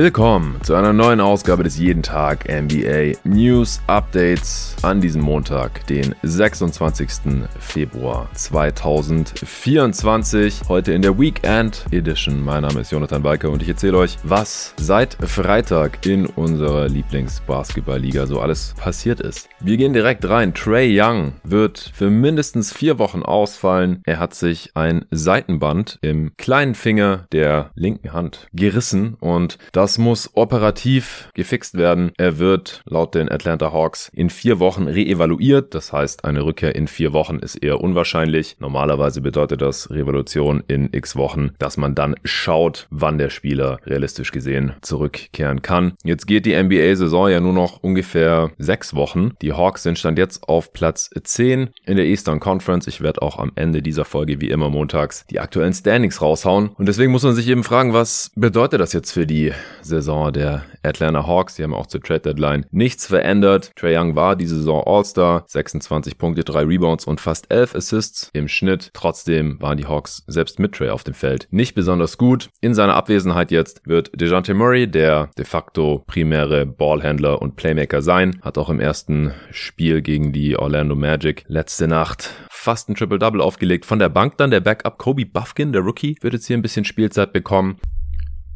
Willkommen zu einer neuen Ausgabe des Jeden Tag NBA News Updates an diesem Montag, den 26. Februar 2024. Heute in der Weekend Edition. Mein Name ist Jonathan Walker und ich erzähle euch, was seit Freitag in unserer Lieblingsbasketballliga so alles passiert ist. Wir gehen direkt rein. Trey Young wird für mindestens vier Wochen ausfallen. Er hat sich ein Seitenband im kleinen Finger der linken Hand gerissen und das muss operativ gefixt werden. Er wird laut den Atlanta Hawks in vier Wochen reevaluiert. Das heißt, eine Rückkehr in vier Wochen ist eher unwahrscheinlich. Normalerweise bedeutet das Revolution in x Wochen, dass man dann schaut, wann der Spieler realistisch gesehen zurückkehren kann. Jetzt geht die NBA-Saison ja nur noch ungefähr sechs Wochen. Die Hawks sind stand jetzt auf Platz 10 in der Eastern Conference. Ich werde auch am Ende dieser Folge wie immer montags die aktuellen Standings raushauen. Und deswegen muss man sich eben fragen, was bedeutet das jetzt für die Saison der Atlanta Hawks. Die haben auch zur Trade Deadline nichts verändert. Trey Young war diese Saison All-Star, 26 Punkte, 3 Rebounds und fast 11 Assists im Schnitt. Trotzdem waren die Hawks selbst mit Trey auf dem Feld nicht besonders gut. In seiner Abwesenheit jetzt wird DeJounte Murray, der de facto primäre Ballhändler und Playmaker sein, hat auch im ersten Spiel gegen die Orlando Magic letzte Nacht fast ein Triple-Double aufgelegt. Von der Bank dann der Backup Kobe Buffkin, der Rookie, wird jetzt hier ein bisschen Spielzeit bekommen.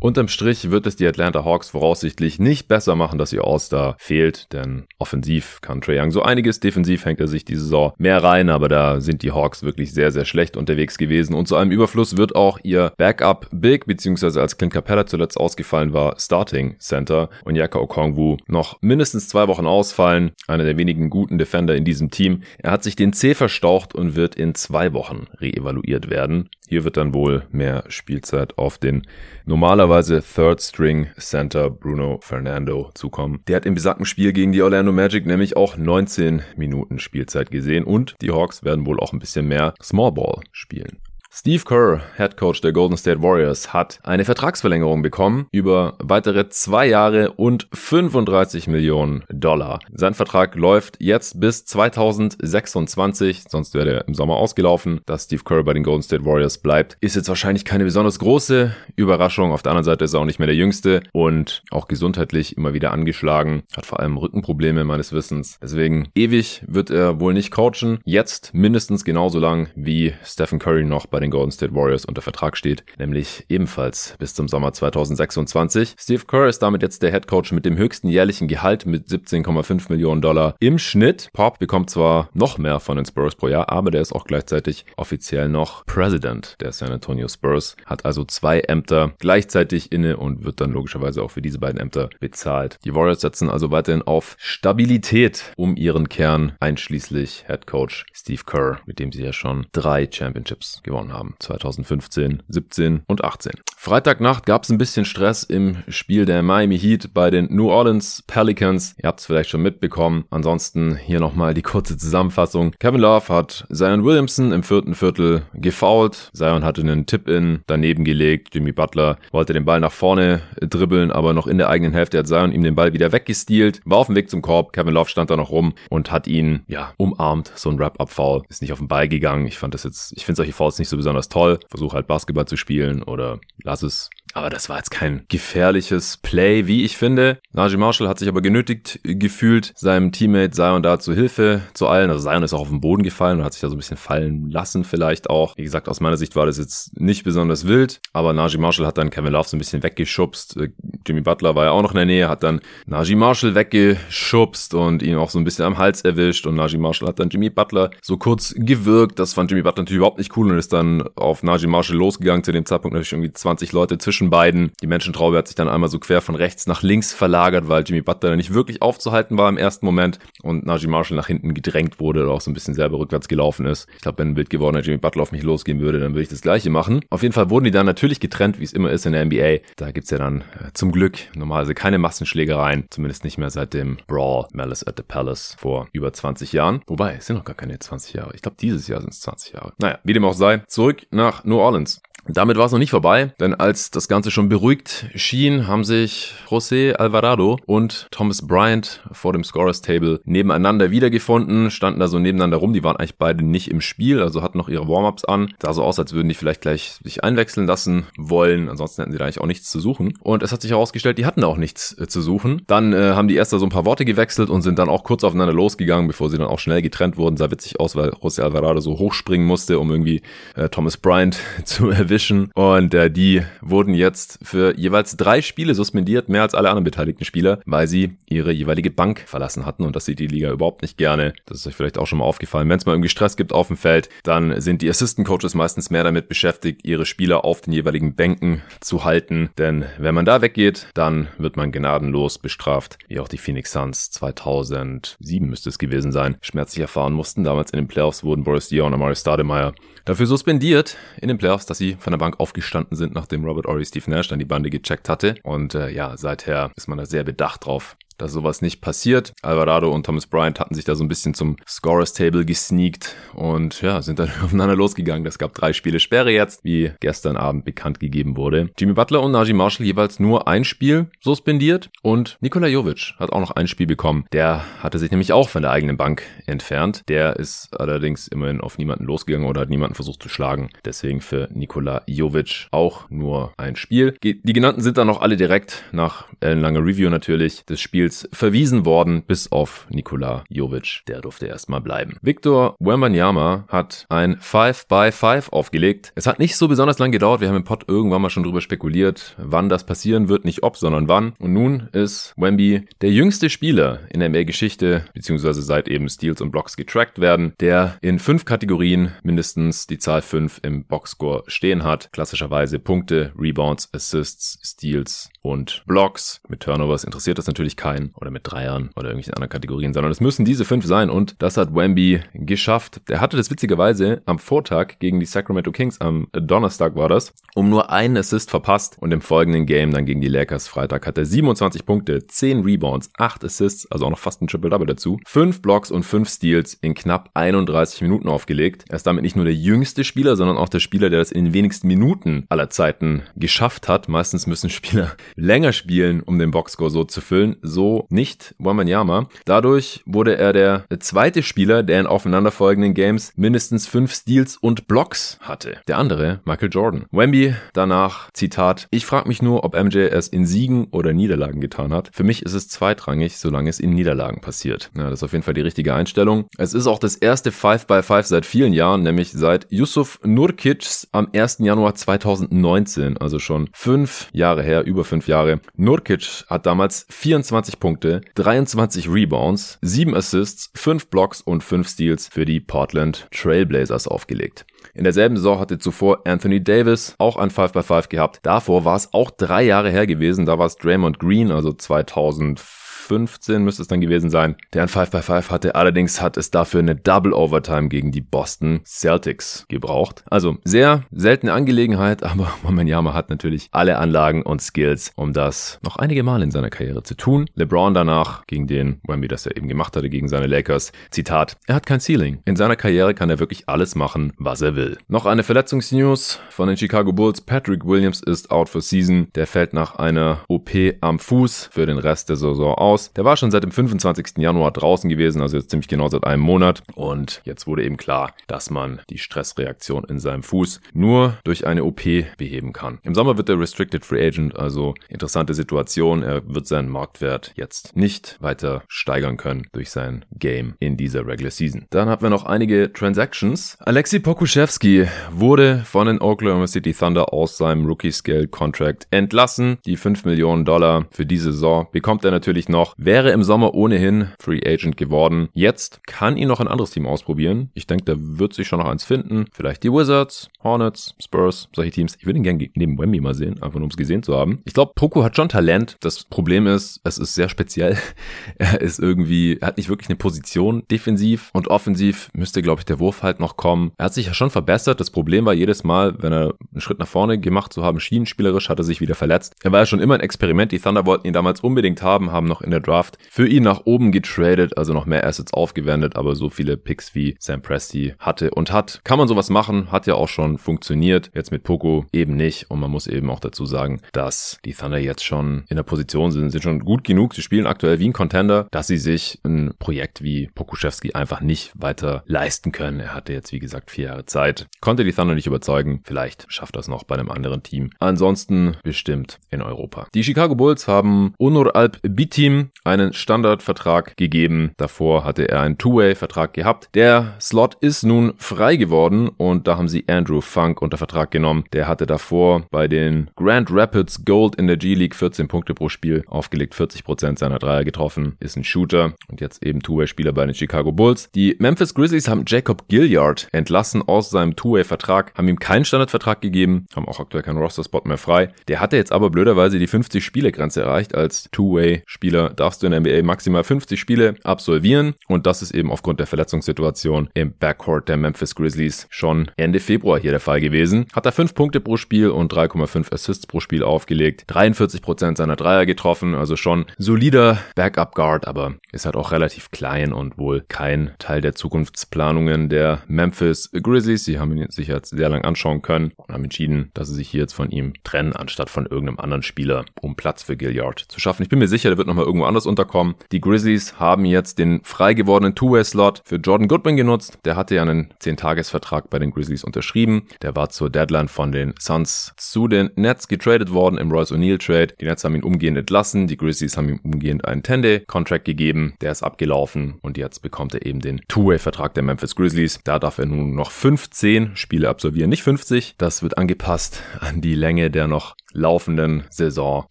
Unterm Strich wird es die Atlanta Hawks voraussichtlich nicht besser machen, dass ihr All-Star fehlt, denn offensiv kann Trae Young so einiges, defensiv hängt er sich diese Saison mehr rein, aber da sind die Hawks wirklich sehr, sehr schlecht unterwegs gewesen und zu einem Überfluss wird auch ihr Backup Big, beziehungsweise als Clint Capella zuletzt ausgefallen war, Starting Center und Yaka Okongwu noch mindestens zwei Wochen ausfallen, einer der wenigen guten Defender in diesem Team. Er hat sich den C verstaucht und wird in zwei Wochen reevaluiert werden. Hier wird dann wohl mehr Spielzeit auf den normalerweise Third String Center Bruno Fernando zukommen. Der hat im besagten Spiel gegen die Orlando Magic nämlich auch 19 Minuten Spielzeit gesehen und die Hawks werden wohl auch ein bisschen mehr Small Ball spielen. Steve Kerr, Head Coach der Golden State Warriors, hat eine Vertragsverlängerung bekommen über weitere zwei Jahre und 35 Millionen Dollar. Sein Vertrag läuft jetzt bis 2026, sonst wäre er im Sommer ausgelaufen. Dass Steve Kerr bei den Golden State Warriors bleibt, ist jetzt wahrscheinlich keine besonders große Überraschung. Auf der anderen Seite ist er auch nicht mehr der Jüngste und auch gesundheitlich immer wieder angeschlagen, hat vor allem Rückenprobleme meines Wissens. Deswegen ewig wird er wohl nicht coachen. Jetzt mindestens genauso lang wie Stephen Curry noch bei den Golden State Warriors unter Vertrag steht, nämlich ebenfalls bis zum Sommer 2026. Steve Kerr ist damit jetzt der Head Coach mit dem höchsten jährlichen Gehalt mit 17,5 Millionen Dollar im Schnitt. Pop bekommt zwar noch mehr von den Spurs pro Jahr, aber der ist auch gleichzeitig offiziell noch President der San Antonio Spurs, hat also zwei Ämter gleichzeitig inne und wird dann logischerweise auch für diese beiden Ämter bezahlt. Die Warriors setzen also weiterhin auf Stabilität um ihren Kern, einschließlich Head Coach Steve Kerr, mit dem sie ja schon drei Championships gewonnen haben. 2015, 17 und 18. Freitagnacht gab es ein bisschen Stress im Spiel der Miami Heat bei den New Orleans Pelicans. Ihr habt es vielleicht schon mitbekommen. Ansonsten hier nochmal die kurze Zusammenfassung. Kevin Love hat Zion Williamson im vierten Viertel gefoult. Zion hatte einen Tip-In daneben gelegt. Jimmy Butler wollte den Ball nach vorne dribbeln, aber noch in der eigenen Hälfte hat Zion ihm den Ball wieder weggestealt. War auf dem Weg zum Korb. Kevin Love stand da noch rum und hat ihn, ja, umarmt. So ein Wrap-Up-Foul. Ist nicht auf den Ball gegangen. Ich fand das jetzt, ich finde solche Fouls nicht so besonders toll. Versuche halt Basketball zu spielen oder lass es. Aber das war jetzt kein gefährliches Play, wie ich finde. Najee Marshall hat sich aber genötigt gefühlt, seinem Teammate Zion da zu Hilfe zu eilen. Also Zion ist auch auf den Boden gefallen und hat sich da so ein bisschen fallen lassen vielleicht auch. Wie gesagt, aus meiner Sicht war das jetzt nicht besonders wild, aber Najee Marshall hat dann Kevin Love so ein bisschen weggeschubst. Äh, Jimmy Butler war ja auch noch in der Nähe, hat dann Najee Marshall weggeschubst und ihn auch so ein bisschen am Hals erwischt und Najee Marshall hat dann Jimmy Butler so kurz gewirkt. Das fand Jimmy Butler natürlich überhaupt nicht cool und ist dann auf Najee Marshall losgegangen. Zu dem Zeitpunkt natürlich irgendwie 20 Leute zwischen beiden. Die Menschentraube hat sich dann einmal so quer von rechts nach links verlagert, weil Jimmy Butler nicht wirklich aufzuhalten war im ersten Moment und Najee Marshall nach hinten gedrängt wurde oder auch so ein bisschen selber rückwärts gelaufen ist. Ich glaube, wenn ein wild gewordener Jimmy Butler auf mich losgehen würde, dann würde ich das gleiche machen. Auf jeden Fall wurden die dann natürlich getrennt, wie es immer ist in der NBA. Da gibt's ja dann äh, zum Glück normalerweise keine Massenschlägereien, zumindest nicht mehr seit dem Brawl Malice at the Palace vor über 20 Jahren. Wobei, es sind noch gar keine 20 Jahre. Ich glaube, dieses Jahr sind es 20 Jahre. Naja, wie dem auch sei, zurück nach New Orleans. Damit war es noch nicht vorbei, denn als das Ganze schon beruhigt schien, haben sich José Alvarado und Thomas Bryant vor dem Scorers Table nebeneinander wiedergefunden, standen da so nebeneinander rum. Die waren eigentlich beide nicht im Spiel, also hatten noch ihre Warm-ups an. Sah so aus, als würden die vielleicht gleich sich einwechseln lassen wollen. Ansonsten hätten sie da eigentlich auch nichts zu suchen. Und es hat sich herausgestellt, die hatten auch nichts äh, zu suchen. Dann äh, haben die erst da so ein paar Worte gewechselt und sind dann auch kurz aufeinander losgegangen, bevor sie dann auch schnell getrennt wurden. Sah witzig aus, weil José Alvarado so hochspringen musste, um irgendwie äh, Thomas Bryant zu erwischen. Und äh, die wurden jetzt für jeweils drei Spiele suspendiert, mehr als alle anderen beteiligten Spieler, weil sie ihre jeweilige Bank verlassen hatten. Und das sieht die Liga überhaupt nicht gerne. Das ist euch vielleicht auch schon mal aufgefallen. Wenn es mal irgendwie Stress gibt auf dem Feld, dann sind die Assistant Coaches meistens mehr damit beschäftigt, ihre Spieler auf den jeweiligen Bänken zu halten. Denn wenn man da weggeht, dann wird man gnadenlos bestraft, wie auch die Phoenix Suns 2007 müsste es gewesen sein, schmerzlich erfahren mussten. Damals in den Playoffs wurden Boris Diaw und Amari Stademeyer dafür suspendiert in den Playoffs, dass sie von der Bank aufgestanden sind, nachdem Robert Ory Steve Nash dann die Bande gecheckt hatte. Und äh, ja, seither ist man da sehr bedacht drauf, dass sowas nicht passiert. Alvarado und Thomas Bryant hatten sich da so ein bisschen zum Scorers Table gesneakt und ja, sind dann aufeinander losgegangen. Es gab drei Spiele Sperre jetzt, wie gestern Abend bekannt gegeben wurde. Jimmy Butler und Najee Marshall jeweils nur ein Spiel suspendiert und Nikola Jovic hat auch noch ein Spiel bekommen. Der hatte sich nämlich auch von der eigenen Bank entfernt. Der ist allerdings immerhin auf niemanden losgegangen oder hat niemanden versucht zu schlagen. Deswegen für Nikola Jovic auch nur ein Spiel. Die genannten sind dann noch alle direkt nach ellenlanger Review natürlich des Spiels Spiels verwiesen worden, bis auf Nikola Jovic. Der durfte erstmal bleiben. Victor Wembanyama hat ein 5 by 5 aufgelegt. Es hat nicht so besonders lang gedauert. Wir haben im Pod irgendwann mal schon drüber spekuliert, wann das passieren wird. Nicht ob, sondern wann. Und nun ist Wemby der jüngste Spieler in der NBA-Geschichte, beziehungsweise seit eben Steals und Blocks getrackt werden, der in fünf Kategorien mindestens die Zahl 5 im Boxscore stehen hat. Klassischerweise Punkte, Rebounds, Assists, Steals und Blocks. Mit Turnovers interessiert das natürlich keinen oder mit Dreiern oder irgendwelchen anderen Kategorien, sondern es müssen diese fünf sein und das hat Wemby geschafft. Der hatte das witzigerweise am Vortag gegen die Sacramento Kings, am Donnerstag war das, um nur einen Assist verpasst und im folgenden Game dann gegen die Lakers Freitag hat er 27 Punkte, 10 Rebounds, 8 Assists, also auch noch fast ein Triple-Double dazu, 5 Blocks und 5 Steals in knapp 31 Minuten aufgelegt. Er ist damit nicht nur der jüngste Spieler, sondern auch der Spieler, der das in den wenigsten Minuten aller Zeiten geschafft hat. Meistens müssen Spieler länger spielen, um den Boxscore so zu füllen. So nicht Wamanyama. Dadurch wurde er der zweite Spieler, der in aufeinanderfolgenden Games mindestens fünf Steals und Blocks hatte. Der andere, Michael Jordan. Wemby danach, Zitat, ich frage mich nur, ob MJ es in Siegen oder Niederlagen getan hat. Für mich ist es zweitrangig, solange es in Niederlagen passiert. Ja, das ist auf jeden Fall die richtige Einstellung. Es ist auch das erste 5x5 seit vielen Jahren, nämlich seit Yusuf Nurkic am 1. Januar 2019, also schon fünf Jahre her, über fünf Jahre. Nurkic hat damals 24 20 Punkte, 23 Rebounds, 7 Assists, 5 Blocks und 5 Steals für die Portland Trailblazers aufgelegt. In derselben Saison hatte zuvor Anthony Davis auch ein 5x5 gehabt. Davor war es auch drei Jahre her gewesen. Da war es Draymond Green, also 2004 15 müsste es dann gewesen sein, der ein 5x5 hatte. Allerdings hat es dafür eine Double Overtime gegen die Boston Celtics gebraucht. Also sehr seltene Angelegenheit, aber Wembanyama hat natürlich alle Anlagen und Skills, um das noch einige Mal in seiner Karriere zu tun. LeBron danach, gegen den Wemby das er eben gemacht hatte, gegen seine Lakers, Zitat, er hat kein Ceiling. In seiner Karriere kann er wirklich alles machen, was er will. Noch eine Verletzungsnews von den Chicago Bulls. Patrick Williams ist out for season. Der fällt nach einer OP am Fuß für den Rest der Saison aus raus. Der war schon seit dem 25. Januar draußen gewesen, also jetzt ziemlich genau seit einem Monat. Und jetzt wurde eben klar, dass man die Stressreaktion in seinem Fuß nur durch eine OP beheben kann. Im Sommer wird er Restricted Free Agent, also interessante Situation. Er wird seinen Marktwert jetzt nicht weiter steigern können durch sein Game in dieser Regular Season. Dann haben wir noch einige Transactions. Alexei Pokuschewski wurde von den Oklahoma City Thunder aus seinem Rookie-Scale-Contract entlassen. Die 5 Millionen Dollar für diese Saison bekommt er natürlich noch noch, wäre im Sommer ohnehin Free Agent geworden. Jetzt kann ihn noch ein anderes Team ausprobieren. Ich denke, da wird sich schon noch eins finden. Vielleicht die Wizards, Hornets, Spurs, solche Teams. Ich würde ihn gerne neben Wemby mal sehen, einfach nur um es gesehen zu haben. Ich glaube, Poku hat schon Talent. Das Problem ist, es ist sehr speziell. er ist irgendwie, er hat nicht wirklich eine Position defensiv und offensiv müsste, glaube ich, der Wurf halt noch kommen. Er hat sich ja schon verbessert. Das Problem war jedes Mal, wenn er einen Schritt nach vorne gemacht zu haben, schienenspielerisch, hat er sich wieder verletzt. Er war ja schon immer ein Experiment. Die Thunder wollten ihn damals unbedingt haben, haben noch in der Draft für ihn nach oben getradet, also noch mehr Assets aufgewendet, aber so viele Picks wie Sam Presti hatte und hat. Kann man sowas machen, hat ja auch schon funktioniert. Jetzt mit Poco eben nicht und man muss eben auch dazu sagen, dass die Thunder jetzt schon in der Position sind, sind schon gut genug. Sie spielen aktuell wie ein Contender, dass sie sich ein Projekt wie Pokuschewski einfach nicht weiter leisten können. Er hatte jetzt, wie gesagt, vier Jahre Zeit. Konnte die Thunder nicht überzeugen. Vielleicht schafft das noch bei einem anderen Team. Ansonsten bestimmt in Europa. Die Chicago Bulls haben Onur Alp Bitim einen Standardvertrag gegeben. Davor hatte er einen Two-Way-Vertrag gehabt. Der Slot ist nun frei geworden und da haben sie Andrew Funk unter Vertrag genommen. Der hatte davor bei den Grand Rapids Gold in der G-League 14 Punkte pro Spiel aufgelegt, 40% seiner Dreier getroffen, ist ein Shooter und jetzt eben Two-Way-Spieler bei den Chicago Bulls. Die Memphis Grizzlies haben Jacob Gilliard entlassen aus seinem Two-Way-Vertrag, haben ihm keinen Standardvertrag gegeben, haben auch aktuell keinen Roster-Spot mehr frei. Der hatte jetzt aber blöderweise die 50-Spiele-Grenze erreicht. Als Two-Way-Spieler darfst du in der NBA maximal 50 Spiele absolvieren und das ist eben aufgrund der Verletzungssituation im Backcourt der Memphis Grizzlies schon Ende Februar hier der Fall gewesen. Hat er 5 Punkte pro Spiel und 3,5 Assists pro Spiel aufgelegt. 43% seiner Dreier getroffen, also schon solider Backup Guard, aber ist halt auch relativ klein und wohl kein Teil der Zukunftsplanungen der Memphis Grizzlies. Sie haben ihn sich jetzt sehr lang anschauen können und haben entschieden, dass sie sich hier jetzt von ihm trennen, anstatt von irgendeinem anderen Spieler, um Platz für Gilliard zu schaffen. Ich bin mir sicher, der wird nochmal irgendwo anders unterkommen. Die Grizzlies haben jetzt den frei gewordenen Two-Way-Slot für Jordan Goodwin genutzt. Der hatte ja einen 10-Tages-Vertrag bei den Grizzlies unterschrieben. Der war zur Deadline von den Suns zu den Nets getradet worden im Royce O'Neal Trade. Die Nets haben ihn umgehend entlassen. Die Grizzlies haben ihm umgehend einen 10-Day-Contract gegeben. Der ist abgelaufen und jetzt bekommt er eben den Two-Way-Vertrag der Memphis Grizzlies. Da darf er nun noch 15 Spiele absolvieren, nicht 50. Das wird angepasst an die Länge der noch laufenden Saison.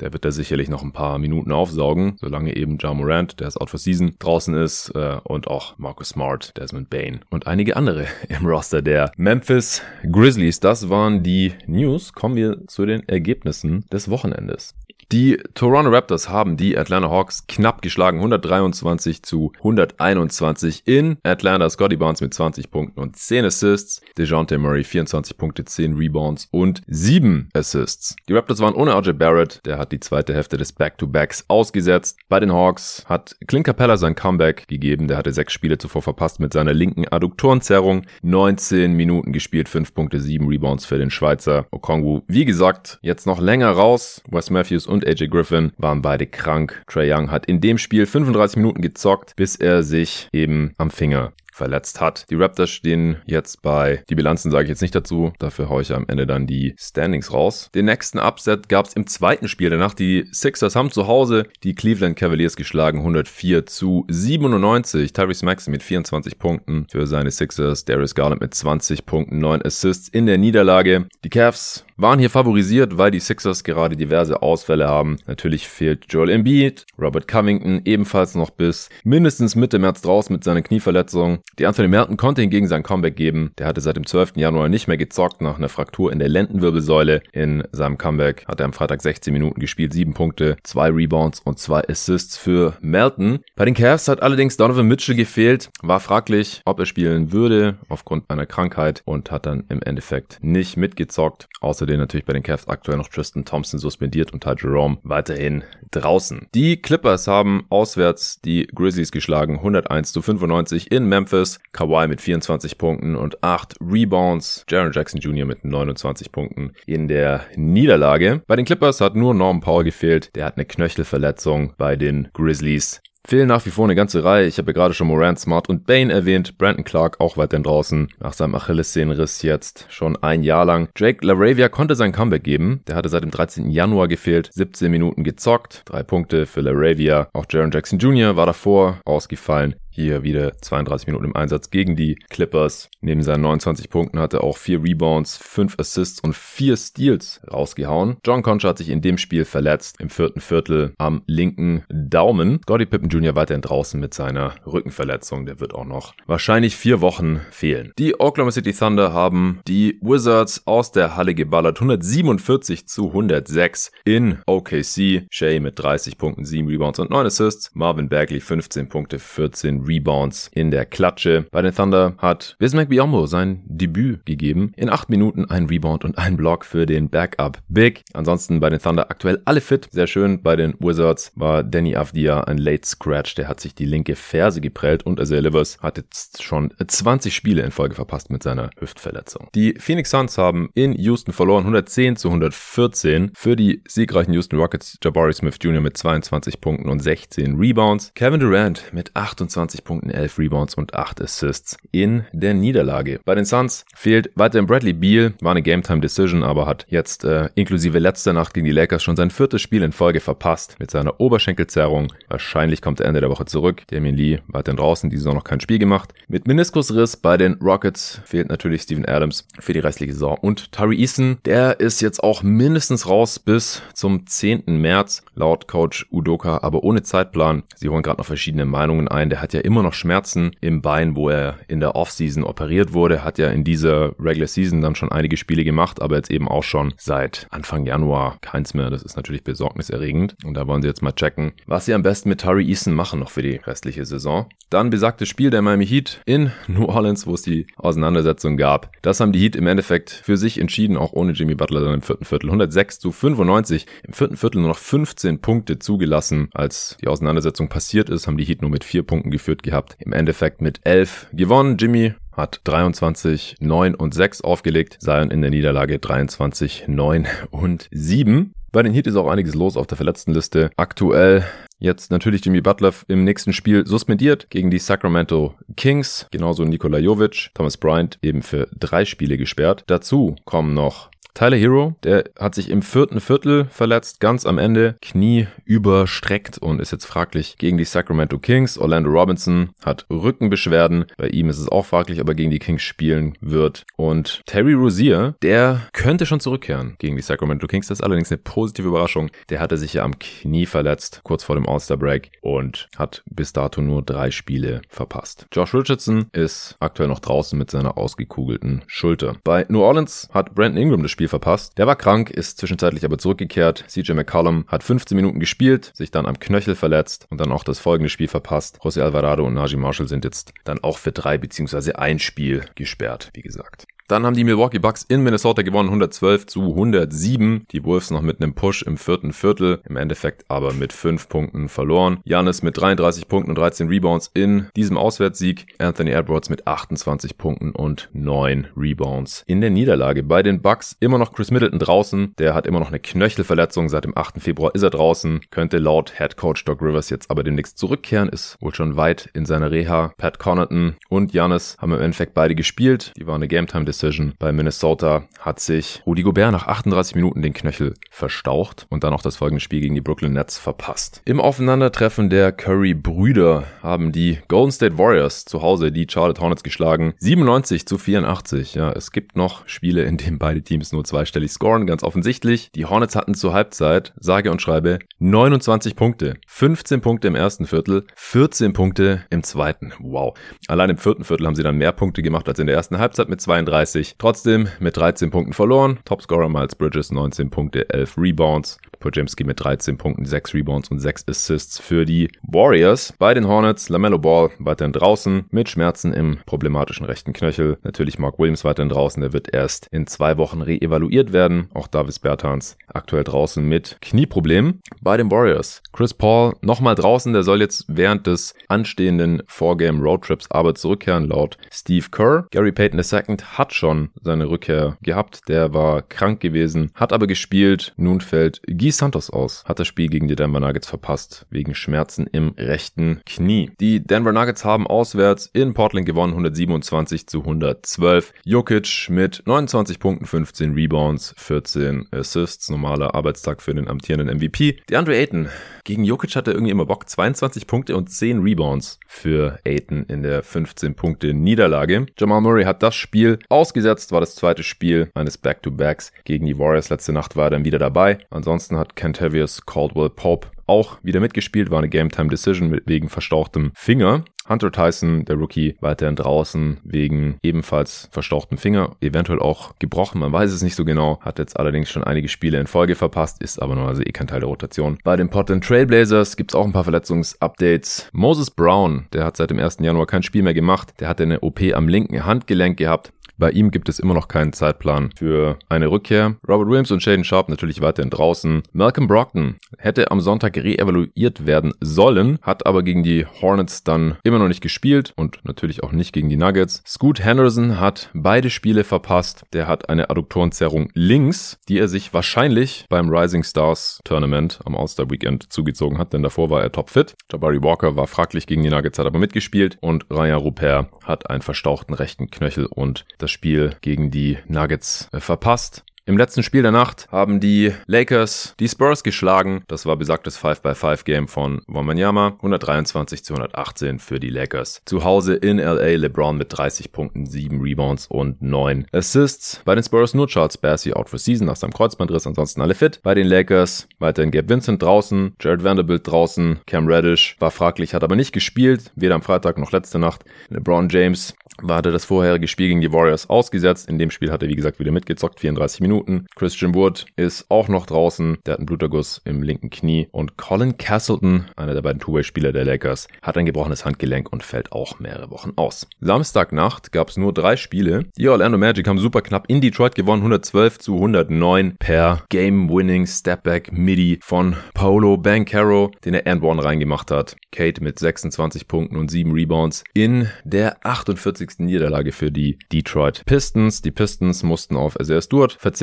Der wird da sicherlich noch ein paar Minuten aufsaugen, solange eben Ja Morant, der ist out for season, draußen ist äh, und auch Marcus Smart, Desmond Bain und einige andere im Roster der Memphis Grizzlies. Das waren die News. Kommen wir zu den Ergebnissen des Wochenendes. Die Toronto Raptors haben die Atlanta Hawks knapp geschlagen, 123 zu 121 in Atlanta. Scotty Barnes mit 20 Punkten und 10 Assists. DeJounte Murray 24 Punkte, 10 Rebounds und 7 Assists. Die Raptors waren ohne RJ Barrett, der hat die zweite Hälfte des Back-to-Backs ausgesetzt. Bei den Hawks hat Clint Capella sein Comeback gegeben. Der hatte sechs Spiele zuvor verpasst mit seiner linken Adduktorenzerrung. 19 Minuten gespielt, 5 Punkte, 7 Rebounds für den Schweizer Okongwu. Wie gesagt, jetzt noch länger raus. Wes Matthews und und AJ Griffin waren beide krank. Trey Young hat in dem Spiel 35 Minuten gezockt, bis er sich eben am Finger verletzt hat. Die Raptors stehen jetzt bei, die Bilanzen sage ich jetzt nicht dazu, dafür haue ich am Ende dann die Standings raus. Den nächsten Upset gab es im zweiten Spiel danach. Die Sixers haben zu Hause die Cleveland Cavaliers geschlagen, 104 zu 97. Tyrese Maxey mit 24 Punkten für seine Sixers, Darius Garland mit 20 Punkten, 9 Assists in der Niederlage. Die Cavs waren hier favorisiert, weil die Sixers gerade diverse Ausfälle haben. Natürlich fehlt Joel Embiid, Robert Covington ebenfalls noch bis mindestens Mitte März draußen mit seiner Knieverletzung. Die Anthony Melton konnte hingegen sein Comeback geben. Der hatte seit dem 12. Januar nicht mehr gezockt nach einer Fraktur in der Lendenwirbelsäule. In seinem Comeback hat er am Freitag 16 Minuten gespielt, 7 Punkte, 2 Rebounds und 2 Assists für Melton. Bei den Cavs hat allerdings Donovan Mitchell gefehlt. War fraglich, ob er spielen würde aufgrund einer Krankheit und hat dann im Endeffekt nicht mitgezockt. Außerdem Außerdem natürlich bei den Cavs aktuell noch Tristan Thompson suspendiert und Ty Jerome weiterhin draußen. Die Clippers haben auswärts die Grizzlies geschlagen, 101 zu 95 in Memphis. Kawhi mit 24 Punkten und 8 Rebounds. Jaron Jackson Jr. mit 29 Punkten in der Niederlage. Bei den Clippers hat nur Norman Powell gefehlt. Der hat eine Knöchelverletzung bei den Grizzlies. Fehlen nach wie vor eine ganze Reihe. Ich habe ja gerade schon Moran, Smart und Bane erwähnt. Brandon Clark auch weiterhin draußen. Nach seinem Achillessehnenriss jetzt schon ein Jahr lang. Jake LaRavia konnte sein Comeback geben. Der hatte seit dem 13. Januar gefehlt. 17 Minuten gezockt. Drei Punkte für LaRavia. Auch Jaron Jackson Jr. war davor ausgefallen. Hier wieder 32 Minuten im Einsatz gegen die Clippers. Neben seinen 29 Punkten hat er auch 4 Rebounds, 5 Assists und 4 Steals rausgehauen. John Concha hat sich in dem Spiel verletzt, im vierten Viertel am linken Daumen. Scottie Pippen Jr. weiterhin draußen mit seiner Rückenverletzung. Der wird auch noch wahrscheinlich vier Wochen fehlen. Die Oklahoma City Thunder haben die Wizards aus der Halle geballert. 147 zu 106 in OKC. Shea mit 30 Punkten, 7 Rebounds und 9 Assists. Marvin Bagley 15 Punkte, 14 13 Rebounds in der Klatsche. Bei den Thunder hat Bismack Biombo sein Debüt gegeben. In 8 Minuten ein Rebound und ein Block für den Backup Big. Ansonsten bei den Thunder aktuell alle fit. Sehr schön. Bei den Wizards war Danny Avdia ein Late Scratch. Der hat sich die linke Ferse geprellt und Isaiah Livers hat jetzt schon 20 Spiele in Folge verpasst mit seiner Hüftverletzung. Die Phoenix Suns haben in Houston verloren 110 zu 114. Für die siegreichen Houston Rockets Jabari Smith Jr. mit 22 Punkten und 16 Rebounds. Kevin Durant mit 28 Punkten, 11 Rebounds und 8 Assists in der Niederlage. Bei den Suns fehlt weiterhin Bradley Beal, war eine Game Time Decision, aber hat jetzt äh, inklusive letzter Nacht gegen die Lakers schon sein viertes Spiel in Folge verpasst mit seiner Oberschenkelzerrung. Wahrscheinlich kommt er Ende der Woche zurück. Damien Lee weiterhin draußen, diese Saison noch kein Spiel gemacht. Mit Meniskusriss bei den Rockets fehlt natürlich Steven Adams für die restliche Saison und Tari Eason, der ist jetzt auch mindestens raus bis zum 10. März laut Coach Udoka, aber ohne Zeitplan. Sie holen gerade noch verschiedene Meinungen ein. Der hat ja immer noch Schmerzen im Bein, wo er in der Offseason operiert wurde, hat ja in dieser Regular Season dann schon einige Spiele gemacht, aber jetzt eben auch schon seit Anfang Januar keins mehr. Das ist natürlich besorgniserregend und da wollen sie jetzt mal checken, was sie am besten mit Tari Eason machen noch für die restliche Saison. Dann besagtes Spiel der Miami Heat in New Orleans, wo es die Auseinandersetzung gab. Das haben die Heat im Endeffekt für sich entschieden, auch ohne Jimmy Butler dann im vierten Viertel. 106 zu 95. Im vierten Viertel nur noch 15 Punkte zugelassen. Als die Auseinandersetzung passiert ist, haben die Heat nur mit vier Punkten geführt gehabt. Im Endeffekt mit 11 gewonnen. Jimmy hat 23, 9 und 6 aufgelegt. Zion in der Niederlage 23, 9 und 7. Bei den Heat ist auch einiges los auf der Verletztenliste. Aktuell Jetzt natürlich Jimmy Butler im nächsten Spiel suspendiert gegen die Sacramento Kings. Genauso Nikola Jovic. Thomas Bryant eben für drei Spiele gesperrt. Dazu kommen noch Tyler Hero, der hat sich im vierten Viertel verletzt, ganz am Ende, Knie überstreckt und ist jetzt fraglich gegen die Sacramento Kings. Orlando Robinson hat Rückenbeschwerden, bei ihm ist es auch fraglich, ob er gegen die Kings spielen wird. Und Terry Rozier, der könnte schon zurückkehren gegen die Sacramento Kings. Das ist allerdings eine positive Überraschung. Der hatte sich ja am Knie verletzt, kurz vor dem All-Star Break und hat bis dato nur drei Spiele verpasst. Josh Richardson ist aktuell noch draußen mit seiner ausgekugelten Schulter. Bei New Orleans hat Brandon Ingram das Spiel verpasst. Der war krank, ist zwischenzeitlich aber zurückgekehrt. CJ McCollum hat 15 Minuten gespielt, sich dann am Knöchel verletzt und dann auch das folgende Spiel verpasst. José Alvarado und Najee Marshall sind jetzt dann auch für drei beziehungsweise ein Spiel gesperrt, wie gesagt. Dann haben die Milwaukee Bucks in Minnesota gewonnen, 112 zu 107. Die Wolves noch mit einem Push im vierten Viertel, im Endeffekt aber mit 5 Punkten verloren. Janis mit 33 Punkten und 13 Rebounds in diesem Auswärtssieg. Anthony Edwards mit 28 Punkten und 9 Rebounds in der Niederlage. Bei den Bucks immer noch Chris Middleton draußen. Der hat immer noch eine Knöchelverletzung. Seit dem 8. Februar ist er draußen. Könnte laut Head Coach Doc Rivers jetzt aber demnächst zurückkehren. Ist wohl schon weit in seiner Reha. Pat Connaughton und Janis haben im Endeffekt beide gespielt. Die waren eine Game Time Decision. Bei Minnesota hat sich Rudy Gobert nach 38 Minuten den Knöchel verstaucht und dann auch das folgende Spiel gegen die Brooklyn Nets verpasst. Im Aufeinandertreffen der Curry-Brüder haben die Golden State Warriors zu Hause die Charlotte Hornets geschlagen. 97 zu 84. Ja, es gibt noch Spiele, in denen beide Teams nur zweistellig scoren, ganz offensichtlich. Die Hornets hatten zur Halbzeit, sage und schreibe, 29 Punkte. 15 Punkte im ersten Viertel, 14 Punkte im zweiten. Wow. Allein im vierten Viertel haben sie dann mehr Punkte gemacht als in der ersten Halbzeit mit 32. 30. Trotzdem mit 13 Punkten verloren. Topscorer Miles Bridges 19 Punkte, 11 Rebounds. Pojemski mit 13 Punkten, 6 Rebounds und 6 Assists für die Warriors. Bei den Hornets LaMelo Ball weiterhin draußen mit Schmerzen im problematischen rechten Knöchel. Natürlich Mark Williams weiterhin draußen. Der wird erst in zwei Wochen reevaluiert werden. Auch Davis Bertans aktuell draußen mit Knieproblemen. Bei den Warriors Chris Paul nochmal draußen. Der soll jetzt während des anstehenden Four-Game Roadtrips aber zurückkehren laut Steve Kerr. Gary Payton II hat schon seine Rückkehr gehabt. Der war krank gewesen, hat aber gespielt. Nun fällt Guy Santos aus. Hat das Spiel gegen die Denver Nuggets verpasst, wegen Schmerzen im rechten Knie. Die Denver Nuggets haben auswärts in Portland gewonnen, 127 zu 112. Jokic mit 29 Punkten, 15 Rebounds, 14 Assists. Normaler Arbeitstag für den amtierenden MVP. Die Andre Ayton gegen Jokic hatte irgendwie immer Bock. 22 Punkte und 10 Rebounds für Ayton in der 15 Punkte Niederlage. Jamal Murray hat das Spiel ausgesetzt, war das zweite Spiel eines Back-to-Backs gegen die Warriors. Letzte Nacht war er dann wieder dabei. Ansonsten hat Kentavious Caldwell Pope auch wieder mitgespielt, war eine Game Time Decision wegen verstauchtem Finger. Hunter Tyson, der Rookie, weiterhin draußen wegen ebenfalls verstauchtem Finger, eventuell auch gebrochen, man weiß es nicht so genau, hat jetzt allerdings schon einige Spiele in Folge verpasst, ist aber nur also eh kein Teil der Rotation. Bei den Portland Trailblazers gibt es auch ein paar Verletzungsupdates. Moses Brown, der hat seit dem 1. Januar kein Spiel mehr gemacht, der hatte eine OP am linken Handgelenk gehabt, bei ihm gibt es immer noch keinen Zeitplan für eine Rückkehr. Robert Williams und Shaden Sharp natürlich weiterhin draußen. Malcolm Brockton hätte am Sonntag reevaluiert werden sollen, hat aber gegen die Hornets dann immer noch nicht gespielt und natürlich auch nicht gegen die Nuggets. Scoot Henderson hat beide Spiele verpasst. Der hat eine Adduktorenzerrung links, die er sich wahrscheinlich beim Rising Stars Tournament am All-Star Weekend zugezogen hat, denn davor war er topfit. Jabari Walker war fraglich gegen die Nuggets, hat aber mitgespielt und Ryan Rupert hat einen verstauchten rechten Knöchel und das das Spiel gegen die Nuggets äh, verpasst. Im letzten Spiel der Nacht haben die Lakers die Spurs geschlagen. Das war besagtes 5x5-Game von Womanyama. 123 zu 118 für die Lakers. Zu Hause in LA LeBron mit 30 Punkten, 7 Rebounds und 9 Assists. Bei den Spurs nur Charles Bassey out for season nach seinem Kreuzbandriss, ansonsten alle fit. Bei den Lakers weiterhin Gabe Vincent draußen, Jared Vanderbilt draußen, Cam Reddish war fraglich, hat aber nicht gespielt, weder am Freitag noch letzte Nacht. LeBron James war hatte das vorherige Spiel gegen die Warriors ausgesetzt. In dem Spiel hat er, wie gesagt, wieder mitgezockt, 34 Minuten. Christian Wood ist auch noch draußen. Der hat einen Bluterguss im linken Knie. Und Colin Castleton, einer der beiden Two-Way-Spieler der Lakers, hat ein gebrochenes Handgelenk und fällt auch mehrere Wochen aus. Samstagnacht gab es nur drei Spiele. Die Orlando Magic haben super knapp in Detroit gewonnen, 112 zu 109 per Game-Winning Stepback Midi von Paolo Bancaro, den er and one reingemacht hat. Kate mit 26 Punkten und 7 Rebounds in der 48 wichtigsten Niederlage für die Detroit Pistons. Die Pistons mussten auf Isaiah Stewart verzichten,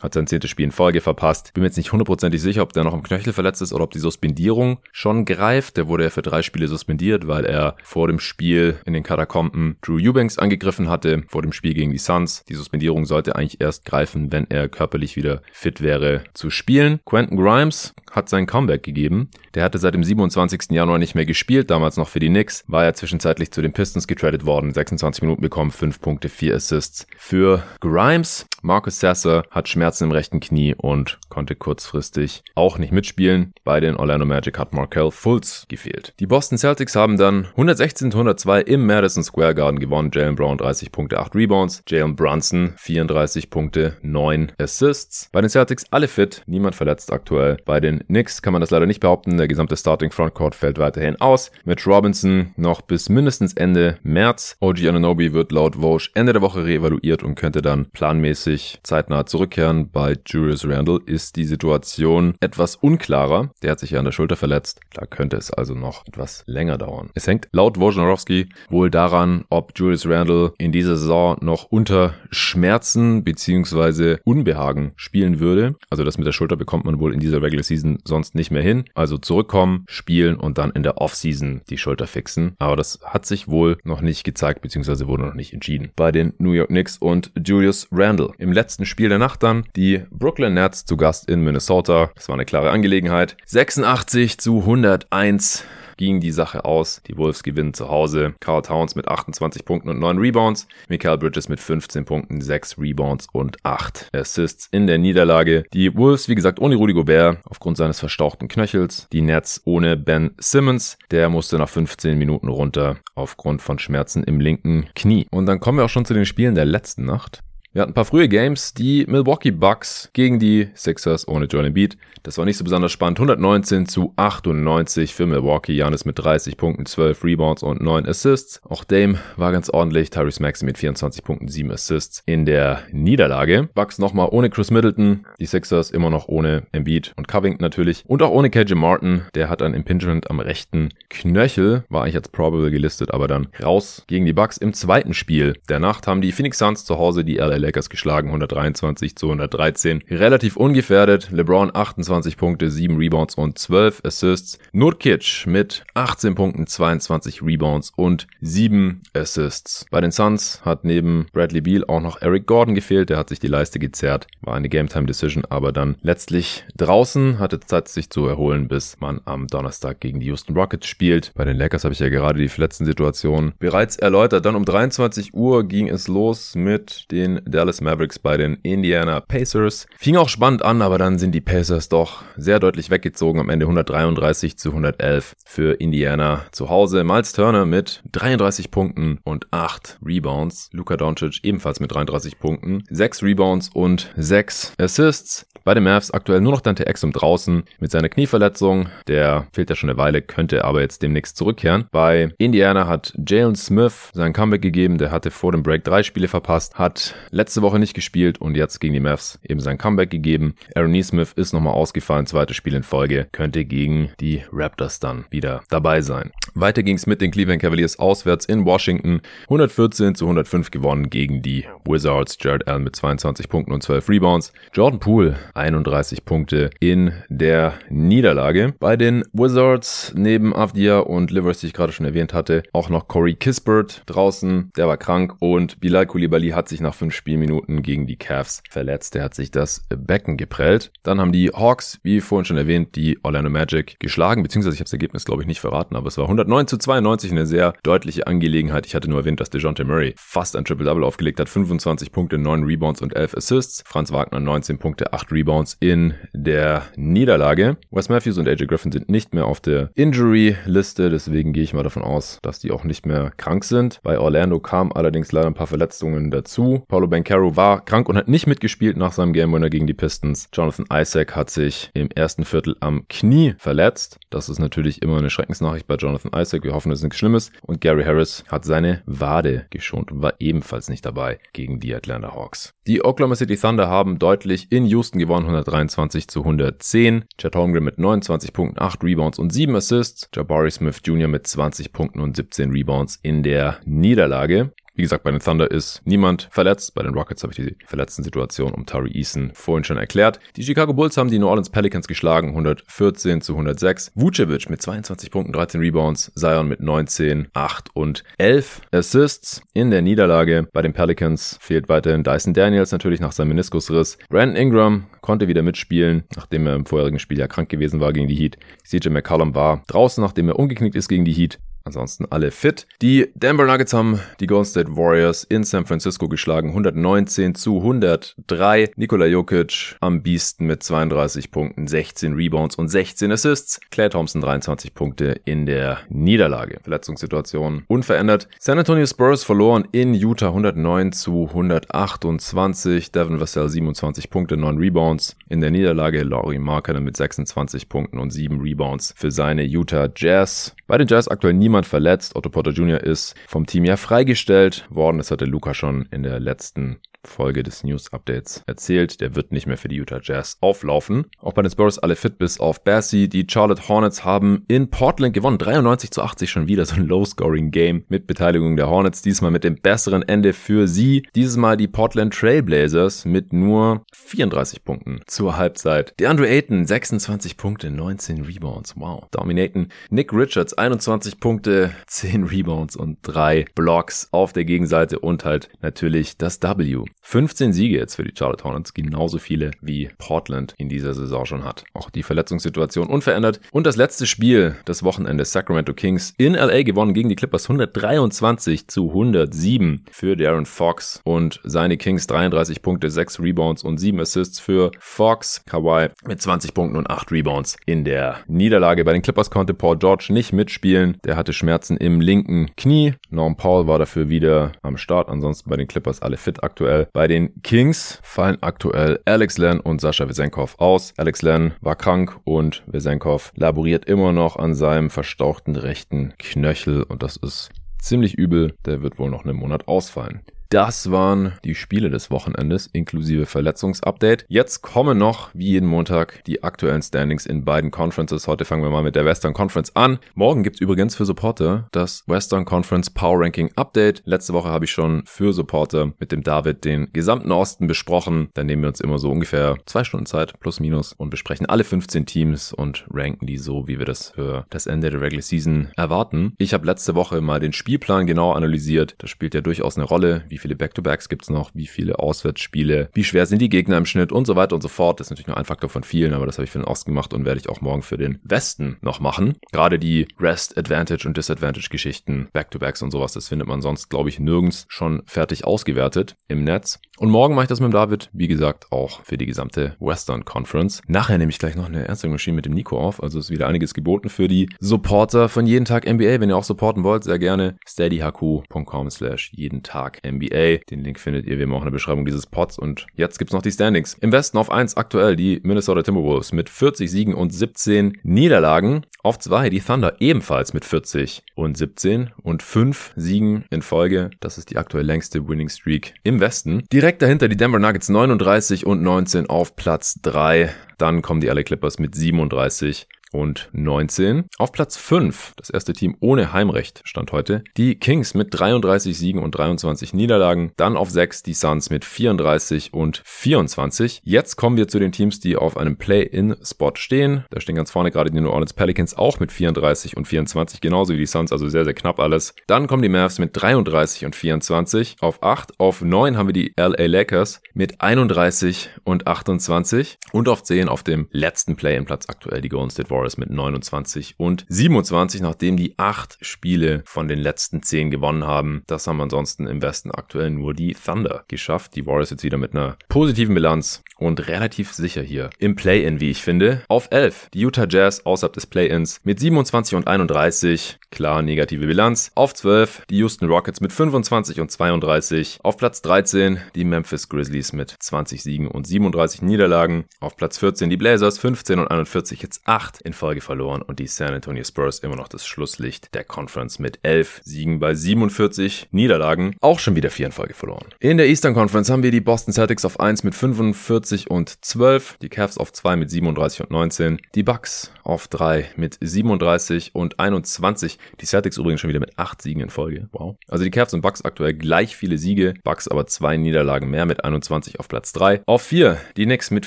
hat sein zehntes Spiel in Folge verpasst. Bin mir jetzt nicht hundertprozentig sicher, ob der noch im Knöchel verletzt ist oder ob die Suspendierung schon greift. Der wurde ja für drei Spiele suspendiert, weil er vor dem Spiel in den Katakomben Drew Eubanks angegriffen hatte, vor dem Spiel gegen die Suns. Die Suspendierung sollte eigentlich erst greifen, wenn er körperlich wieder fit wäre zu spielen. Quentin Grimes hat sein Comeback gegeben. Der hatte seit dem 27. Januar nicht mehr gespielt, damals noch für die Knicks, war er zwischenzeitlich zu den Pistons getradet worden, 26 Minuten bekommen, 5 Punkte, 4 Assists. Für Grimes, Marcus Sasser hat Schmerzen im rechten Knie und konnte kurzfristig auch nicht mitspielen. Bei den Orlando Magic hat Markel Fultz gefehlt. Die Boston Celtics haben dann 116 102 im Madison Square Garden gewonnen. Jalen Brown 30 Punkte, 8 Rebounds. Jalen Brunson 34 Punkte, 9 Assists. Bei den Celtics alle fit, niemand verletzt aktuell. Bei den Knicks kann man das leider nicht behaupten. Der gesamte Starting Frontcourt fällt weiterhin aus. Mit Robinson noch bis mindestens Ende März. OG Ananobi wird laut Vogue Ende der Woche reevaluiert und könnte dann planmäßig zeitnah zurückkehren. Bei Julius Randle ist die Situation etwas unklarer. Der hat sich ja an der Schulter verletzt. Da könnte es also noch etwas länger dauern. Es hängt laut Wojnarowski wohl daran, ob Julius Randle in dieser Saison noch unter Schmerzen bzw. Unbehagen spielen würde. Also das mit der Schulter bekommt man wohl in dieser Regular Season sonst nicht mehr hin. Also zurückkommen, spielen und dann in der Offseason die Schulter fixen. Aber das hat sich wohl noch nicht gezeigt, beziehungsweise wurde noch nicht entschieden. Bei den New York Knicks und Julius Randle. Im letzten Spiel der Nacht dann die Brooklyn Nets zu Gast in Minnesota. Das war eine klare Angelegenheit. 86 zu 101 ging die Sache aus. Die Wolves gewinnen zu Hause. Carl Towns mit 28 Punkten und 9 Rebounds. Michael Bridges mit 15 Punkten, 6 Rebounds und 8 Assists in der Niederlage. Die Wolves, wie gesagt, ohne Rudy Gobert aufgrund seines verstauchten Knöchels. Die Nets ohne Ben Simmons. Der musste nach 15 Minuten runter aufgrund von Schmerzen im linken Knie. Und dann kommen wir auch schon zu den Spielen der letzten Nacht. Wir hatten ein paar frühe Games, die Milwaukee Bucks gegen die Sixers ohne Joel Embiid. Das war nicht so besonders spannend. 119 zu 98 für Milwaukee. Janis mit 30 Punkten, 12 Rebounds und 9 Assists. Auch Dame war ganz ordentlich. Tyrese Maxey mit 24 Punkten, 7 Assists in der Niederlage. Bucks nochmal ohne Chris Middleton. Die Sixers immer noch ohne Embiid und Covington natürlich. Und auch ohne KJ Martin. Der hat ein Impingement am rechten Knöchel. War eigentlich als probable gelistet, aber dann raus gegen die Bucks im zweiten Spiel der Nacht haben die Phoenix Suns zu Hause die LA Lakers geschlagen, 123 zu 113. Relativ ungefährdet. LeBron 28 Punkte, 7 Rebounds und 12 Assists. Nurkic mit 18 Punkten, 22 Rebounds und 7 Assists. Bei den Suns hat neben Bradley Beal auch noch Eric Gordon gefehlt. Der hat sich die Leiste gezerrt. War eine Game Time Decision, aber dann letztlich draußen. Hatte Zeit, sich zu erholen, bis man am Donnerstag gegen die Houston Rockets spielt. Bei den Lakers habe ich ja gerade die verletzten Situationen bereits erläutert. Dann um 23 Uhr ging es los mit den Dallas Mavericks bei den Indiana Pacers. Fing auch spannend an, aber dann sind die Pacers doch sehr deutlich weggezogen. Am Ende 133 zu 111 für Indiana zu Hause. Miles Turner mit 33 Punkten und 8 Rebounds. Luka Doncic ebenfalls mit 33 Punkten, 6 Rebounds und 6 Assists. Bei den Mavs aktuell nur noch Dante Exum draußen mit seiner Knieverletzung. Der fehlt ja schon eine Weile, könnte aber jetzt demnächst zurückkehren. Bei Indiana hat Jalen Smith sein Comeback gegeben. Der hatte vor dem Break drei Spiele verpasst, hat letzte Woche nicht gespielt und jetzt gegen die Mavs eben sein Comeback gegeben. Aaron Neesmith ist nochmal ausgefallen, zweites Spiel in Folge, könnte gegen die Raptors dann wieder dabei sein. Weiter ging es mit den Cleveland Cavaliers auswärts in Washington. 114 zu 105 gewonnen gegen die Wizards. Jared Allen mit 22 Punkten und 12 Rebounds. Jordan Poole 31 Punkte in der Niederlage. Bei den Wizards neben Avdia und Livers, die ich gerade schon erwähnt hatte, auch noch Corey Kispert draußen. Der war krank und Bilal Koulibaly hat sich nach fünf Spielminuten gegen die Cavs verletzt. Der hat sich das Becken geprellt. Dann haben die Hawks, wie vorhin schon erwähnt, die Orlando Magic geschlagen, beziehungsweise ich habe das Ergebnis glaube ich nicht verraten, aber es war 109 zu 92 eine sehr deutliche Angelegenheit. Ich hatte nur erwähnt, dass DeJounte Murray fast ein Triple-Double aufgelegt hat. 25 Punkte, 9 Rebounds und 11 Assists. Franz Wagner 19 Punkte, 8 Rebounds in der Niederlage. Wes Matthews und AJ Griffin sind nicht mehr auf der Injury-Liste, deswegen gehe ich mal davon aus, dass die auch nicht mehr krank sind. Bei Orlando kamen allerdings leider ein paar Verletzungen dazu. Paulo Bencaro war krank und hat nicht mitgespielt nach seinem Game Winner gegen die Pistons. Jonathan Isaac hat sich im ersten Viertel am Knie verletzt. Das ist natürlich immer eine Schreckensnachricht bei Jonathan Isaac. Wir hoffen, es ist nichts Schlimmes. Und Gary Harris hat seine Wade geschont und war ebenfalls nicht dabei gegen die Atlanta Hawks. Die Oklahoma City Thunder haben deutlich in Houston gewonnen, 123 zu 110. Chad Holmgren mit 29 Punkten, 8 Rebounds und 7 Assists. Jabari Smith Jr. mit 20 Punkten und 17 Rebounds in der Niederlage. Wie gesagt, bei den Thunder ist niemand verletzt. Bei den Rockets habe ich die verletzten Situation um Tari Eason vorhin schon erklärt. Die Chicago Bulls haben die New Orleans Pelicans geschlagen, 114 zu 106. Vucevic mit 22 Punkten, 13 Rebounds. Zion mit 19, 8 und 11 Assists in der Niederlage. Bei den Pelicans fehlt weiterhin Dyson Daniels natürlich nach seinem Meniskusriss. Brandon Ingram konnte wieder mitspielen, nachdem er im vorherigen Spiel ja krank gewesen war gegen die Heat. CJ McCollum war draußen, nachdem er umgeknickt ist gegen die Heat. Ansonsten alle fit. Die Denver Nuggets haben die Golden State Warriors in San Francisco geschlagen. 119 zu 103. Nikola Jokic am Biesten mit 32 Punkten, 16 Rebounds und 16 Assists. Clay Thompson 23 Punkte in der Niederlage. Verletzungssituation unverändert. San Antonio Spurs verloren in Utah 109 zu 128. Devin Vassell 27 Punkte, 9 Rebounds. In der Niederlage Laurie Markkanen mit 26 Punkten und 7 Rebounds für seine Utah Jazz. Bei den Jazz aktuell niemand niemand verletzt. Otto Porter Jr. ist vom Team ja freigestellt worden. Das hatte Luca schon in der letzten Folge des News Updates erzählt. Der wird nicht mehr für die Utah Jazz auflaufen. Auch bei den Spurs alle fit bis auf Bassie. Die Charlotte Hornets haben in Portland gewonnen. 93 zu 80 schon wieder so ein Low-Scoring-Game mit Beteiligung der Hornets. Diesmal mit dem besseren Ende für sie. Dieses Mal die Portland Trailblazers mit nur 34 Punkten zur Halbzeit. DeAndre Ayton 26 Punkte, 19 Rebounds. Wow. Dominaten. Nick Richards 21 Punkte, 10 Rebounds und 3 Blocks auf der Gegenseite und halt natürlich das W. 15 Siege jetzt für die Charlotte Hornets, genauso viele wie Portland in dieser Saison schon hat. Auch die Verletzungssituation unverändert. Und das letzte Spiel des Wochenendes Sacramento Kings in LA gewonnen gegen die Clippers 123 zu 107 für Darren Fox und seine Kings 33 Punkte, 6 Rebounds und 7 Assists für Fox. Kawhi mit 20 Punkten und 8 Rebounds in der Niederlage. Bei den Clippers konnte Paul George nicht mitspielen. Der hatte Schmerzen im linken Knie. Norm Paul war dafür wieder am Start. Ansonsten bei den Clippers alle fit aktuell. Bei den Kings fallen aktuell Alex Len und Sascha Wesenkov aus. Alex Len war krank und Wesenkov laboriert immer noch an seinem verstauchten rechten Knöchel und das ist ziemlich übel. Der wird wohl noch einen Monat ausfallen. Das waren die Spiele des Wochenendes inklusive Verletzungsupdate. Jetzt kommen noch, wie jeden Montag, die aktuellen Standings in beiden Conferences. Heute fangen wir mal mit der Western Conference an. Morgen gibt's übrigens für Supporter das Western Conference Power Ranking Update. Letzte Woche habe ich schon für Supporter mit dem David den gesamten Osten besprochen. Dann nehmen wir uns immer so ungefähr zwei Stunden Zeit, plus minus, und besprechen alle 15 Teams und ranken die so, wie wir das für das Ende der Regular Season erwarten. Ich habe letzte Woche mal den Spielplan genau analysiert. Das spielt ja durchaus eine Rolle, wie viele Back-to-Backs gibt's noch, wie viele Auswärtsspiele, wie schwer sind die Gegner im Schnitt und so weiter und so fort. Das ist natürlich nur ein Faktor von vielen, aber das habe ich für den Osten gemacht und werde ich auch morgen für den Westen noch machen. Gerade die Rest, Advantage und Disadvantage Geschichten, Back-to-Backs und sowas, das findet man sonst, glaube ich, nirgends schon fertig ausgewertet im Netz. Und morgen mache ich das mit dem David, wie gesagt, auch für die gesamte Western Conference. Nachher nehme ich gleich noch eine Machine mit dem Nico auf, also ist wieder einiges geboten für die Supporter von jeden Tag NBA. Wenn ihr auch supporten wollt, sehr gerne steadyhq.com slash jeden Tag NBA. Den Link findet ihr wie immer auch in der Beschreibung dieses Pods. Und jetzt gibt's noch die Standings. Im Westen auf 1 aktuell die Minnesota Timberwolves mit 40 Siegen und 17 Niederlagen. Auf 2 die Thunder ebenfalls mit 40 und 17 und 5 Siegen in Folge. Das ist die aktuell längste Winning Streak im Westen. Direkt dahinter die Denver Nuggets 39 und 19 auf Platz 3. Dann kommen die LA Clippers mit 37 und 19. Auf Platz 5, das erste Team ohne Heimrecht stand heute, die Kings mit 33 Siegen und 23 Niederlagen. Dann auf 6 die Suns mit 34 und 24. Jetzt kommen wir zu den Teams, die auf einem Play-In-Spot stehen. Da stehen ganz vorne gerade die New Orleans Pelicans auch mit 34 und 24, genauso wie die Suns, also sehr, sehr knapp alles. Dann kommen die Mavs mit 33 und 24. Auf 8, auf 9 haben wir die LA Lakers mit 31 und 28. Und auf 10 auf dem letzten Play-In-Platz aktuell die Golden State Warriors Warriors mit 29 und 27, nachdem die acht Spiele von den letzten zehn gewonnen haben. Das haben ansonsten im Westen aktuell nur die Thunder geschafft. Die Warriors jetzt wieder mit einer positiven Bilanz und relativ sicher hier im Play-In, wie ich finde. Auf 11 die Utah Jazz außerhalb des Play-Ins mit 27 und 31. Klar, negative Bilanz. Auf 12 die Houston Rockets mit 25 und 32. Auf Platz 13 die Memphis Grizzlies mit 20 Siegen und 37 Niederlagen. Auf Platz 14 die Blazers 15 und 41, jetzt 8 in Folge verloren und die San Antonio Spurs immer noch das Schlusslicht der Conference mit 11 Siegen bei 47 Niederlagen. Auch schon wieder 4 in Folge verloren. In der Eastern Conference haben wir die Boston Celtics auf 1 mit 45 und 12, die Cavs auf 2 mit 37 und 19, die Bucks auf 3 mit 37 und 21, die Celtics übrigens schon wieder mit 8 Siegen in Folge. Wow. Also die Cavs und Bucks aktuell gleich viele Siege, Bucks aber zwei Niederlagen mehr mit 21 auf Platz 3. Auf 4 die Knicks mit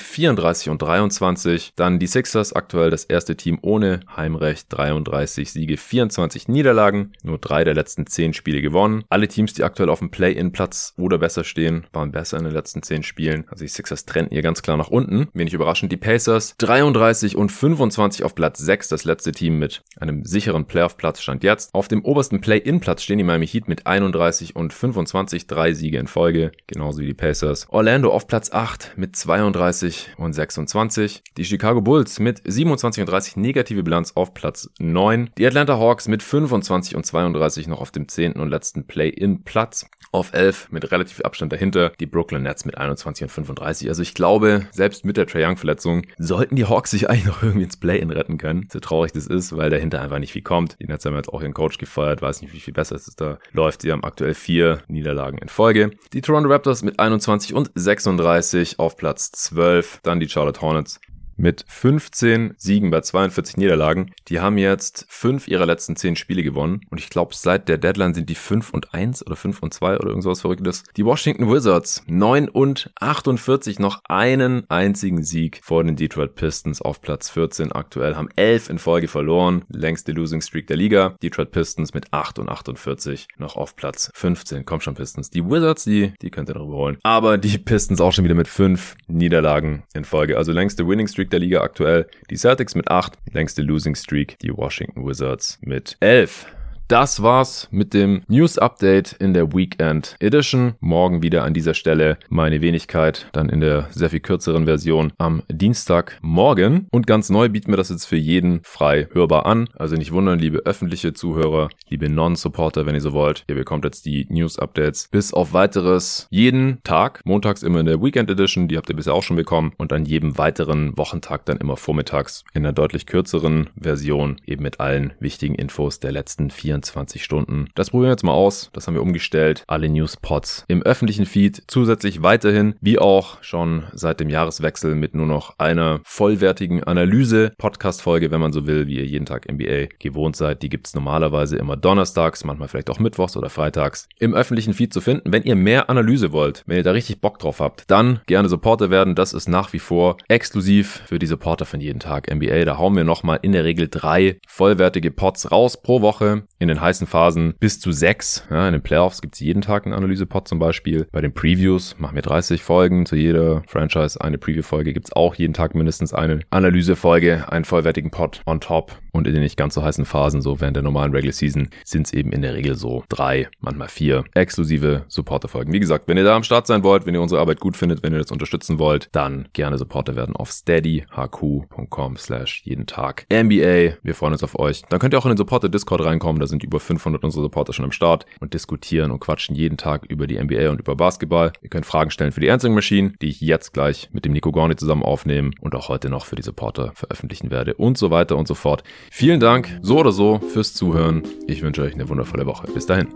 34 und 23, dann die Sixers aktuell das erste Team ohne Heimrecht, 33 Siege, 24 Niederlagen, nur drei der letzten 10 Spiele gewonnen. Alle Teams, die aktuell auf dem Play-In-Platz oder besser stehen, waren besser in den letzten 10 Spielen. Also die Sixers trennten hier ganz klar nach unten. Wenig überraschend, die Pacers 33 und 25 auf Platz 6, das letzte Team mit einem sicheren Playoff-Platz stand jetzt. Auf dem obersten Play-In-Platz stehen die Miami Heat mit 31 und 25, drei Siege in Folge, genauso wie die Pacers. Orlando auf Platz 8 mit 32 und 26. Die Chicago Bulls mit 27 und 30 32 negative Bilanz auf Platz 9. Die Atlanta Hawks mit 25 und 32 noch auf dem 10. und letzten Play-in-Platz. Auf 11 mit relativ Abstand dahinter die Brooklyn Nets mit 21 und 35. Also ich glaube, selbst mit der Trae Young Verletzung sollten die Hawks sich eigentlich noch irgendwie ins Play-in retten können. So traurig das ist, weil dahinter einfach nicht viel kommt. Die Nets haben jetzt auch ihren Coach gefeuert, weiß nicht, wie viel besser es da läuft. Sie haben aktuell vier Niederlagen in Folge. Die Toronto Raptors mit 21 und 36 auf Platz 12. Dann die Charlotte Hornets mit 15 Siegen bei 42 Niederlagen. Die haben jetzt fünf ihrer letzten zehn Spiele gewonnen. Und ich glaube, seit der Deadline sind die 5 und 1 oder 5 und 2 oder irgendwas Verrücktes. Die Washington Wizards 9 und 48 noch einen einzigen Sieg vor den Detroit Pistons auf Platz 14 aktuell. Haben 11 in Folge verloren. Längste Losing Streak der Liga. Detroit Pistons mit 8 und 48 noch auf Platz 15. Komm schon Pistons. Die Wizards, die, die könnt ihr noch überholen. Aber die Pistons auch schon wieder mit 5 Niederlagen in Folge. Also längste Winning Streak Streak der Liga aktuell. Die Celtics mit 8, längste Losing Streak, die Washington Wizards mit 11. Das war's mit dem News Update in der Weekend Edition. Morgen wieder an dieser Stelle meine Wenigkeit, dann in der sehr viel kürzeren Version am Dienstagmorgen. Und ganz neu bieten wir das jetzt für jeden frei hörbar an. Also nicht wundern, liebe öffentliche Zuhörer, liebe Non-Supporter, wenn ihr so wollt. Ihr bekommt jetzt die News Updates bis auf weiteres jeden Tag. Montags immer in der Weekend Edition, die habt ihr bisher auch schon bekommen. Und an jedem weiteren Wochentag dann immer vormittags in einer deutlich kürzeren Version, eben mit allen wichtigen Infos der letzten vier 24 Stunden. Das probieren wir jetzt mal aus. Das haben wir umgestellt. Alle Newspots im öffentlichen Feed. Zusätzlich weiterhin, wie auch schon seit dem Jahreswechsel mit nur noch einer vollwertigen Analyse-Podcast-Folge, wenn man so will, wie ihr jeden Tag NBA gewohnt seid. Die gibt's normalerweise immer donnerstags, manchmal vielleicht auch mittwochs oder freitags im öffentlichen Feed zu finden. Wenn ihr mehr Analyse wollt, wenn ihr da richtig Bock drauf habt, dann gerne Supporter werden. Das ist nach wie vor exklusiv für die Supporter von jeden Tag NBA. Da hauen wir nochmal in der Regel drei vollwertige Pots raus pro Woche. In in den heißen Phasen bis zu sechs. Ja, in den Playoffs gibt's jeden Tag einen Analysepod zum Beispiel. Bei den Previews machen wir 30 Folgen. Zu jeder Franchise eine Preview-Folge gibt's auch jeden Tag mindestens eine Analysefolge, einen vollwertigen Pod on top. Und in den nicht ganz so heißen Phasen, so während der normalen Regular Season, sind's eben in der Regel so drei, manchmal vier exklusive Supporter-Folgen. Wie gesagt, wenn ihr da am Start sein wollt, wenn ihr unsere Arbeit gut findet, wenn ihr das unterstützen wollt, dann gerne Supporter werden auf steadyhq.com slash jeden Tag NBA. Wir freuen uns auf euch. Dann könnt ihr auch in den Supporter Discord reinkommen. Da sind über 500 unsere Supporter schon am Start und diskutieren und quatschen jeden Tag über die NBA und über Basketball. Ihr könnt Fragen stellen für die Answering Machine, die ich jetzt gleich mit dem Nico Gorni zusammen aufnehmen und auch heute noch für die Supporter veröffentlichen werde und so weiter und so fort. Vielen Dank so oder so fürs Zuhören. Ich wünsche euch eine wundervolle Woche. Bis dahin.